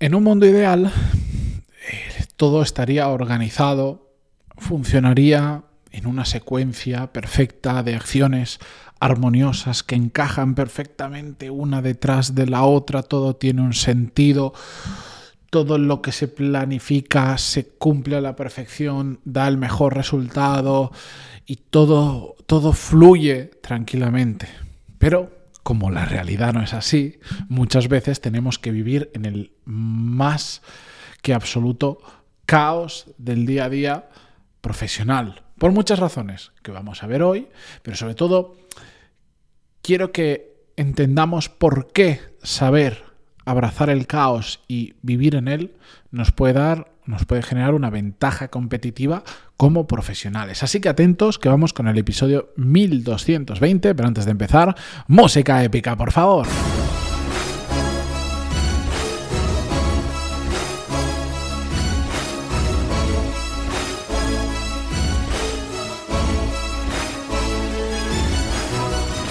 En un mundo ideal, eh, todo estaría organizado, funcionaría en una secuencia perfecta de acciones armoniosas que encajan perfectamente una detrás de la otra, todo tiene un sentido, todo lo que se planifica se cumple a la perfección, da el mejor resultado y todo, todo fluye tranquilamente. Pero como la realidad no es así, muchas veces tenemos que vivir en el más que absoluto caos del día a día profesional. Por muchas razones que vamos a ver hoy, pero sobre todo quiero que entendamos por qué saber abrazar el caos y vivir en él nos puede dar, nos puede generar una ventaja competitiva como profesionales. Así que atentos que vamos con el episodio 1220, pero antes de empezar, música épica, por favor.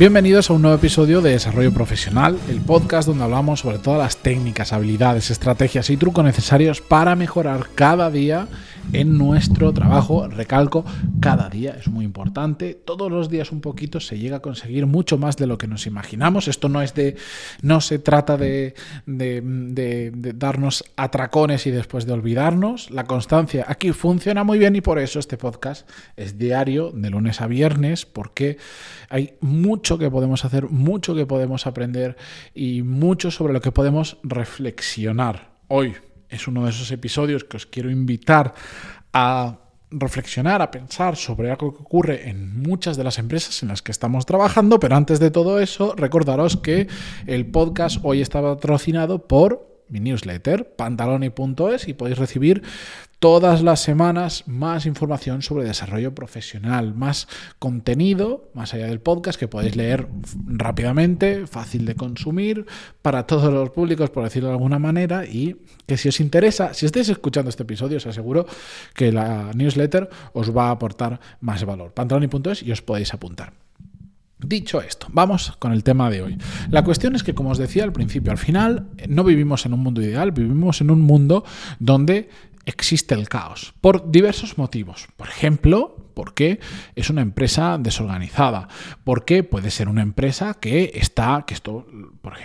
Bienvenidos a un nuevo episodio de Desarrollo Profesional, el podcast donde hablamos sobre todas las técnicas, habilidades, estrategias y trucos necesarios para mejorar cada día en nuestro trabajo. Recalco, cada día es muy importante. Todos los días un poquito se llega a conseguir mucho más de lo que nos imaginamos. Esto no es de. no se trata de, de, darnos atracones y después de olvidarnos. La constancia aquí funciona muy bien y por eso este podcast es diario, de lunes a viernes, porque hay mucho que podemos hacer, mucho que podemos aprender y mucho sobre lo que podemos reflexionar. Hoy es uno de esos episodios que os quiero invitar a reflexionar, a pensar sobre algo que ocurre en muchas de las empresas en las que estamos trabajando, pero antes de todo eso, recordaros que el podcast hoy está patrocinado por mi newsletter, pantaloni.es, y podéis recibir todas las semanas más información sobre desarrollo profesional, más contenido, más allá del podcast, que podéis leer rápidamente, fácil de consumir, para todos los públicos, por decirlo de alguna manera, y que si os interesa, si estáis escuchando este episodio, os aseguro que la newsletter os va a aportar más valor. Pantaloni.es y os podéis apuntar. Dicho esto, vamos con el tema de hoy. La cuestión es que, como os decía al principio, al final no vivimos en un mundo ideal, vivimos en un mundo donde existe el caos por diversos motivos. Por ejemplo, porque es una empresa desorganizada, porque puede ser una empresa que está, que esto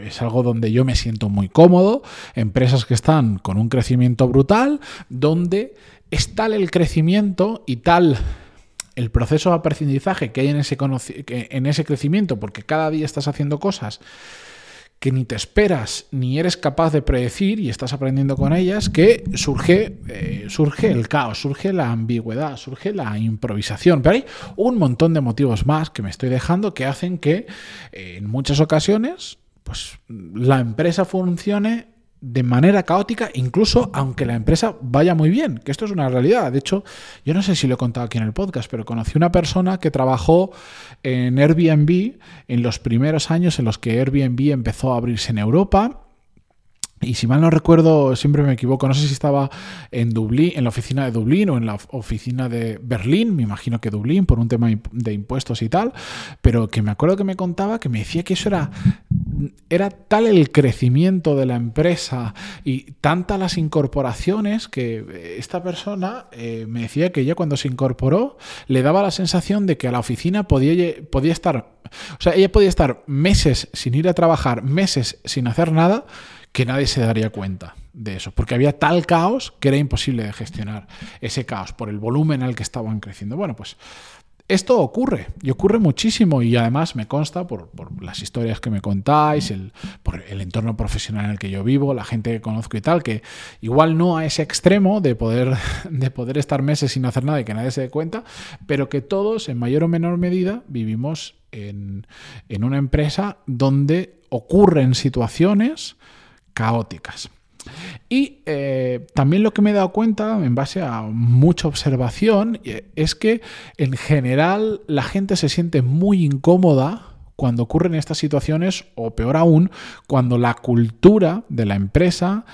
es algo donde yo me siento muy cómodo, empresas que están con un crecimiento brutal, donde es tal el crecimiento y tal el proceso de aprendizaje que hay en ese, en ese crecimiento, porque cada día estás haciendo cosas que ni te esperas ni eres capaz de predecir y estás aprendiendo con ellas, que surge, eh, surge el caos, surge la ambigüedad, surge la improvisación. Pero hay un montón de motivos más que me estoy dejando que hacen que eh, en muchas ocasiones pues, la empresa funcione de manera caótica, incluso aunque la empresa vaya muy bien, que esto es una realidad. De hecho, yo no sé si lo he contado aquí en el podcast, pero conocí una persona que trabajó en Airbnb en los primeros años en los que Airbnb empezó a abrirse en Europa y si mal no recuerdo, siempre me equivoco, no sé si estaba en Dublín, en la oficina de Dublín o en la oficina de Berlín, me imagino que Dublín, por un tema de impuestos y tal, pero que me acuerdo que me contaba que me decía que eso era, era tal el crecimiento de la empresa y tantas las incorporaciones que esta persona eh, me decía que ella cuando se incorporó le daba la sensación de que a la oficina podía, podía estar, o sea, ella podía estar meses sin ir a trabajar, meses sin hacer nada, que nadie se daría cuenta de eso, porque había tal caos que era imposible de gestionar ese caos por el volumen al que estaban creciendo. Bueno, pues esto ocurre y ocurre muchísimo y además me consta por, las historias que me contáis, el, por el entorno profesional en el que yo vivo, la gente que conozco y tal, que igual no a ese extremo de poder, de poder estar meses sin hacer nada y que nadie se dé cuenta, pero que todos en mayor o menor medida vivimos en, en una empresa donde ocurren situaciones caóticas. Y eh, también lo que me he dado cuenta, en base a mucha observación, eh, es que en general la gente se siente muy incómoda cuando ocurren estas situaciones, o peor aún, cuando la cultura de la empresa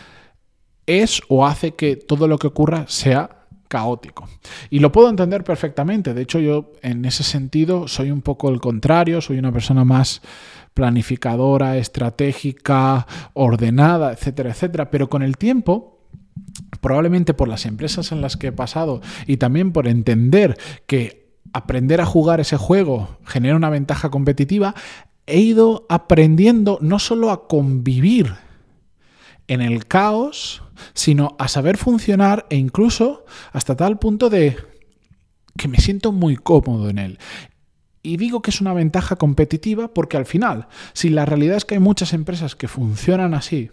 es o hace que todo lo que ocurra sea caótico. Y lo puedo entender perfectamente. De hecho, yo en ese sentido soy un poco el contrario, soy una persona más planificadora, estratégica, ordenada, etcétera, etcétera. Pero con el tiempo probablemente por las empresas en las que he pasado y también por entender que aprender a jugar ese juego genera una ventaja competitiva, he ido aprendiendo no solo a convivir en el caos, sino a saber funcionar e incluso hasta tal punto de que me siento muy cómodo en él. Y digo que es una ventaja competitiva porque al final, si la realidad es que hay muchas empresas que funcionan así,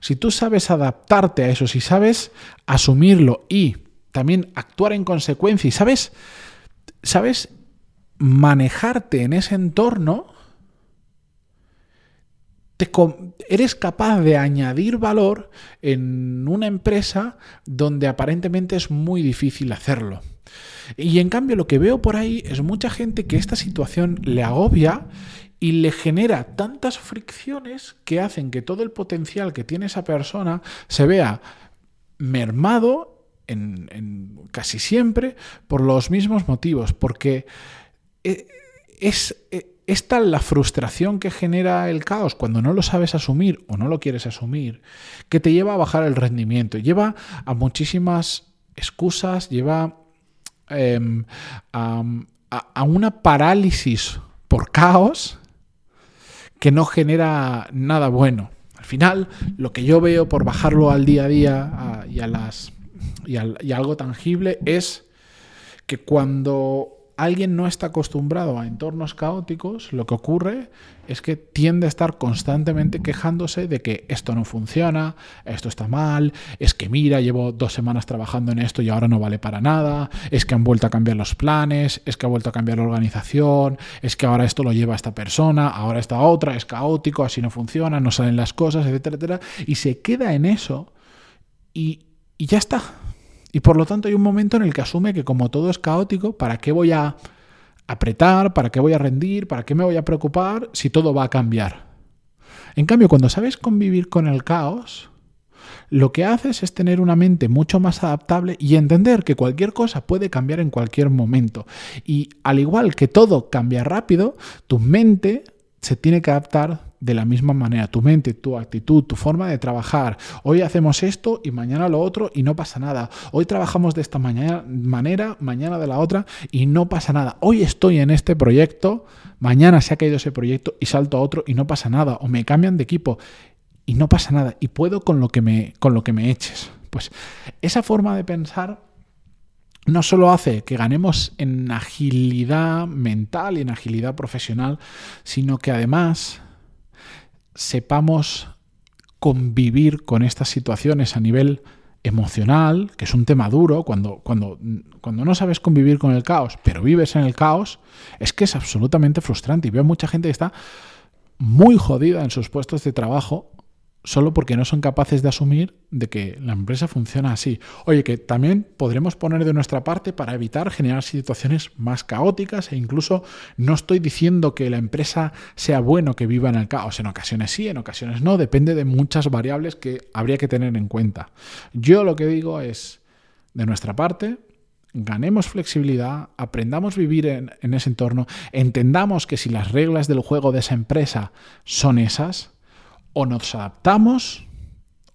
si tú sabes adaptarte a eso, si sabes asumirlo y también actuar en consecuencia y sabes, sabes manejarte en ese entorno, eres capaz de añadir valor en una empresa donde aparentemente es muy difícil hacerlo. Y en cambio lo que veo por ahí es mucha gente que esta situación le agobia y le genera tantas fricciones que hacen que todo el potencial que tiene esa persona se vea mermado en, casi siempre por los mismos motivos, porque eh, es, eh, es tal la frustración que genera el caos cuando no lo sabes asumir o no lo quieres asumir, que te lleva a bajar el rendimiento, lleva a muchísimas excusas, lleva em, a, una parálisis por caos que no genera nada bueno. Al final, lo que yo veo por bajarlo al día a día y, a las, y a algo tangible es que cuando alguien no está acostumbrado a entornos caóticos, lo que ocurre es que tiende a estar constantemente quejándose de que esto no funciona, esto está mal, es que mira, llevo dos semanas trabajando en esto y ahora no vale para nada, es que han vuelto a cambiar los planes, es que ha vuelto a cambiar la organización, es que ahora esto lo lleva esta persona, ahora esta otra, es caótico, así no funciona, no salen las cosas, etcétera, etcétera, y se queda en eso y, y ya está. Y por lo tanto hay un momento en el que asume que como todo es caótico, ¿para qué voy a apretar? ¿Para qué voy a rendir? ¿Para qué me voy a preocupar si todo va a cambiar? En cambio, cuando sabes convivir con el caos, lo que haces es tener una mente mucho más adaptable y entender que cualquier cosa puede cambiar en cualquier momento. Y al igual que todo cambia rápido, tu mente se tiene que adaptar de la misma manera. Tu mente, tu actitud, tu forma de trabajar. Hoy hacemos esto y mañana lo otro y no pasa nada. Hoy trabajamos de esta manera, mañana de la otra y no pasa nada. Hoy estoy en este proyecto, mañana se ha caído ese proyecto y salto a otro y no pasa nada. O me cambian de equipo y no pasa nada. Y puedo con lo que me, con lo que me eches. Pues esa forma de pensar no solo hace que ganemos en agilidad mental y en agilidad profesional, sino que además sepamos convivir con estas situaciones a nivel emocional, que es un tema duro, cuando, cuando, cuando no sabes convivir con el caos, pero vives en el caos, es que es absolutamente frustrante. Y veo mucha gente que está muy jodida en sus puestos de trabajo solo porque no son capaces de asumir de que la empresa funciona así. Oye, que también podremos poner de nuestra parte para evitar generar situaciones más caóticas e incluso no estoy diciendo que la empresa sea bueno que viva en el caos. En ocasiones sí, en ocasiones no, depende de muchas variables que habría que tener en cuenta. Yo lo que digo es, de nuestra parte, ganemos flexibilidad, aprendamos a vivir en, en ese entorno, entendamos que si las reglas del juego de esa empresa son esas, o nos adaptamos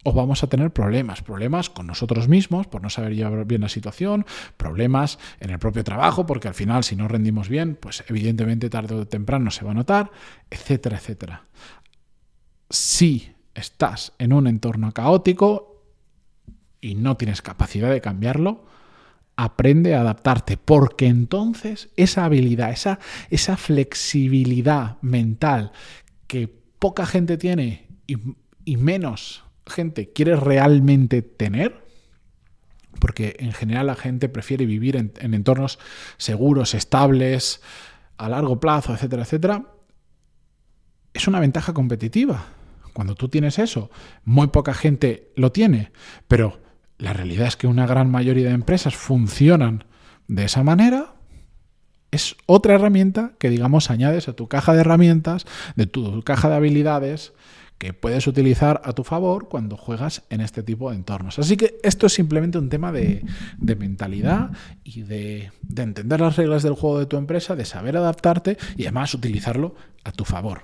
o vamos a tener problemas, problemas con nosotros mismos por no saber llevar bien la situación, problemas en el propio trabajo, porque al final si no rendimos bien, pues evidentemente tarde o temprano se va a notar, etcétera, etcétera. Si estás en un entorno caótico y no tienes capacidad de cambiarlo, aprende a adaptarte, porque entonces esa habilidad, esa, esa flexibilidad mental que poca gente tiene y, menos gente quiere realmente tener, porque en general la gente prefiere vivir en, entornos seguros, estables, a largo plazo, etcétera, etcétera, es una ventaja competitiva. Cuando tú tienes eso, muy poca gente lo tiene, pero la realidad es que una gran mayoría de empresas funcionan de esa manera, es otra herramienta que, digamos, añades a tu caja de herramientas, de tu caja de habilidades, que puedes utilizar a tu favor cuando juegas en este tipo de entornos. Así que esto es simplemente un tema de, mentalidad y de, de entender las reglas del juego de tu empresa, de saber adaptarte y además utilizarlo a tu favor.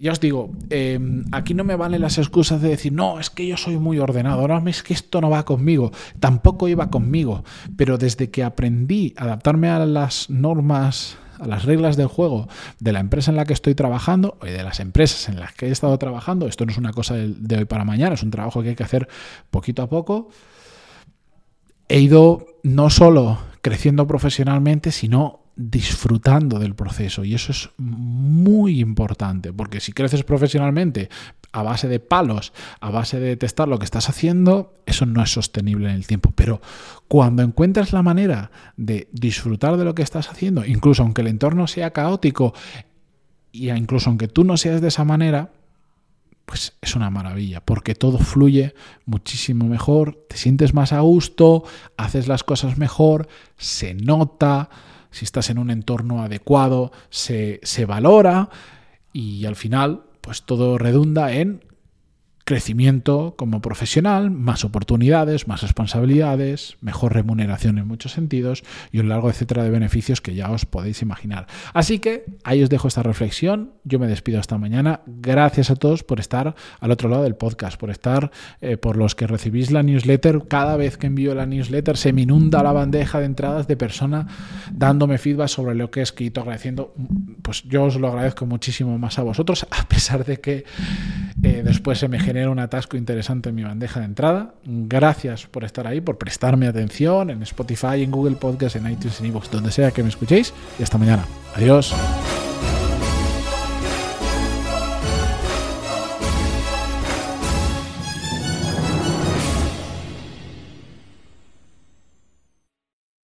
Ya os digo, em, aquí no me valen las excusas de decir, no, es que yo soy muy ordenado, no, es que esto no va conmigo, tampoco iba conmigo, pero desde que aprendí a adaptarme a las normas, a las reglas del juego de la empresa en la que estoy trabajando y de las empresas en las que he estado trabajando, esto no es una cosa de hoy para mañana, es un trabajo que hay que hacer poquito a poco, he ido no solo creciendo profesionalmente, sino disfrutando del proceso y eso es muy importante porque si creces profesionalmente a base de palos, a base de testar lo que estás haciendo, eso no es sostenible en el tiempo. Pero cuando encuentras la manera de disfrutar de lo que estás haciendo, incluso aunque el entorno sea caótico y incluso aunque tú no seas de esa manera, pues es una maravilla, porque todo fluye muchísimo mejor, te sientes más a gusto, haces las cosas mejor, se nota, si estás en un entorno adecuado, se, se valora y al final, pues todo redunda en crecimiento como profesional, más oportunidades, más responsabilidades, mejor remuneración en muchos sentidos y un largo etcétera de beneficios que ya os podéis imaginar. Así que ahí os dejo esta reflexión. Yo me despido hasta mañana. Gracias a todos por estar al otro lado del podcast, por estar, eh, por los que recibís la newsletter. Cada vez que envío la newsletter se me inunda la bandeja de entradas de persona dándome feedback sobre lo que he escrito, agradeciendo. Pues yo os lo agradezco muchísimo más a vosotros, a pesar de que eh, después se me genera un atasco interesante en mi bandeja de entrada. Gracias por estar ahí, por prestarme atención en Spotify, en Google Podcast, en iTunes, en iVoox, donde sea que me escuchéis. Y hasta mañana. Adiós.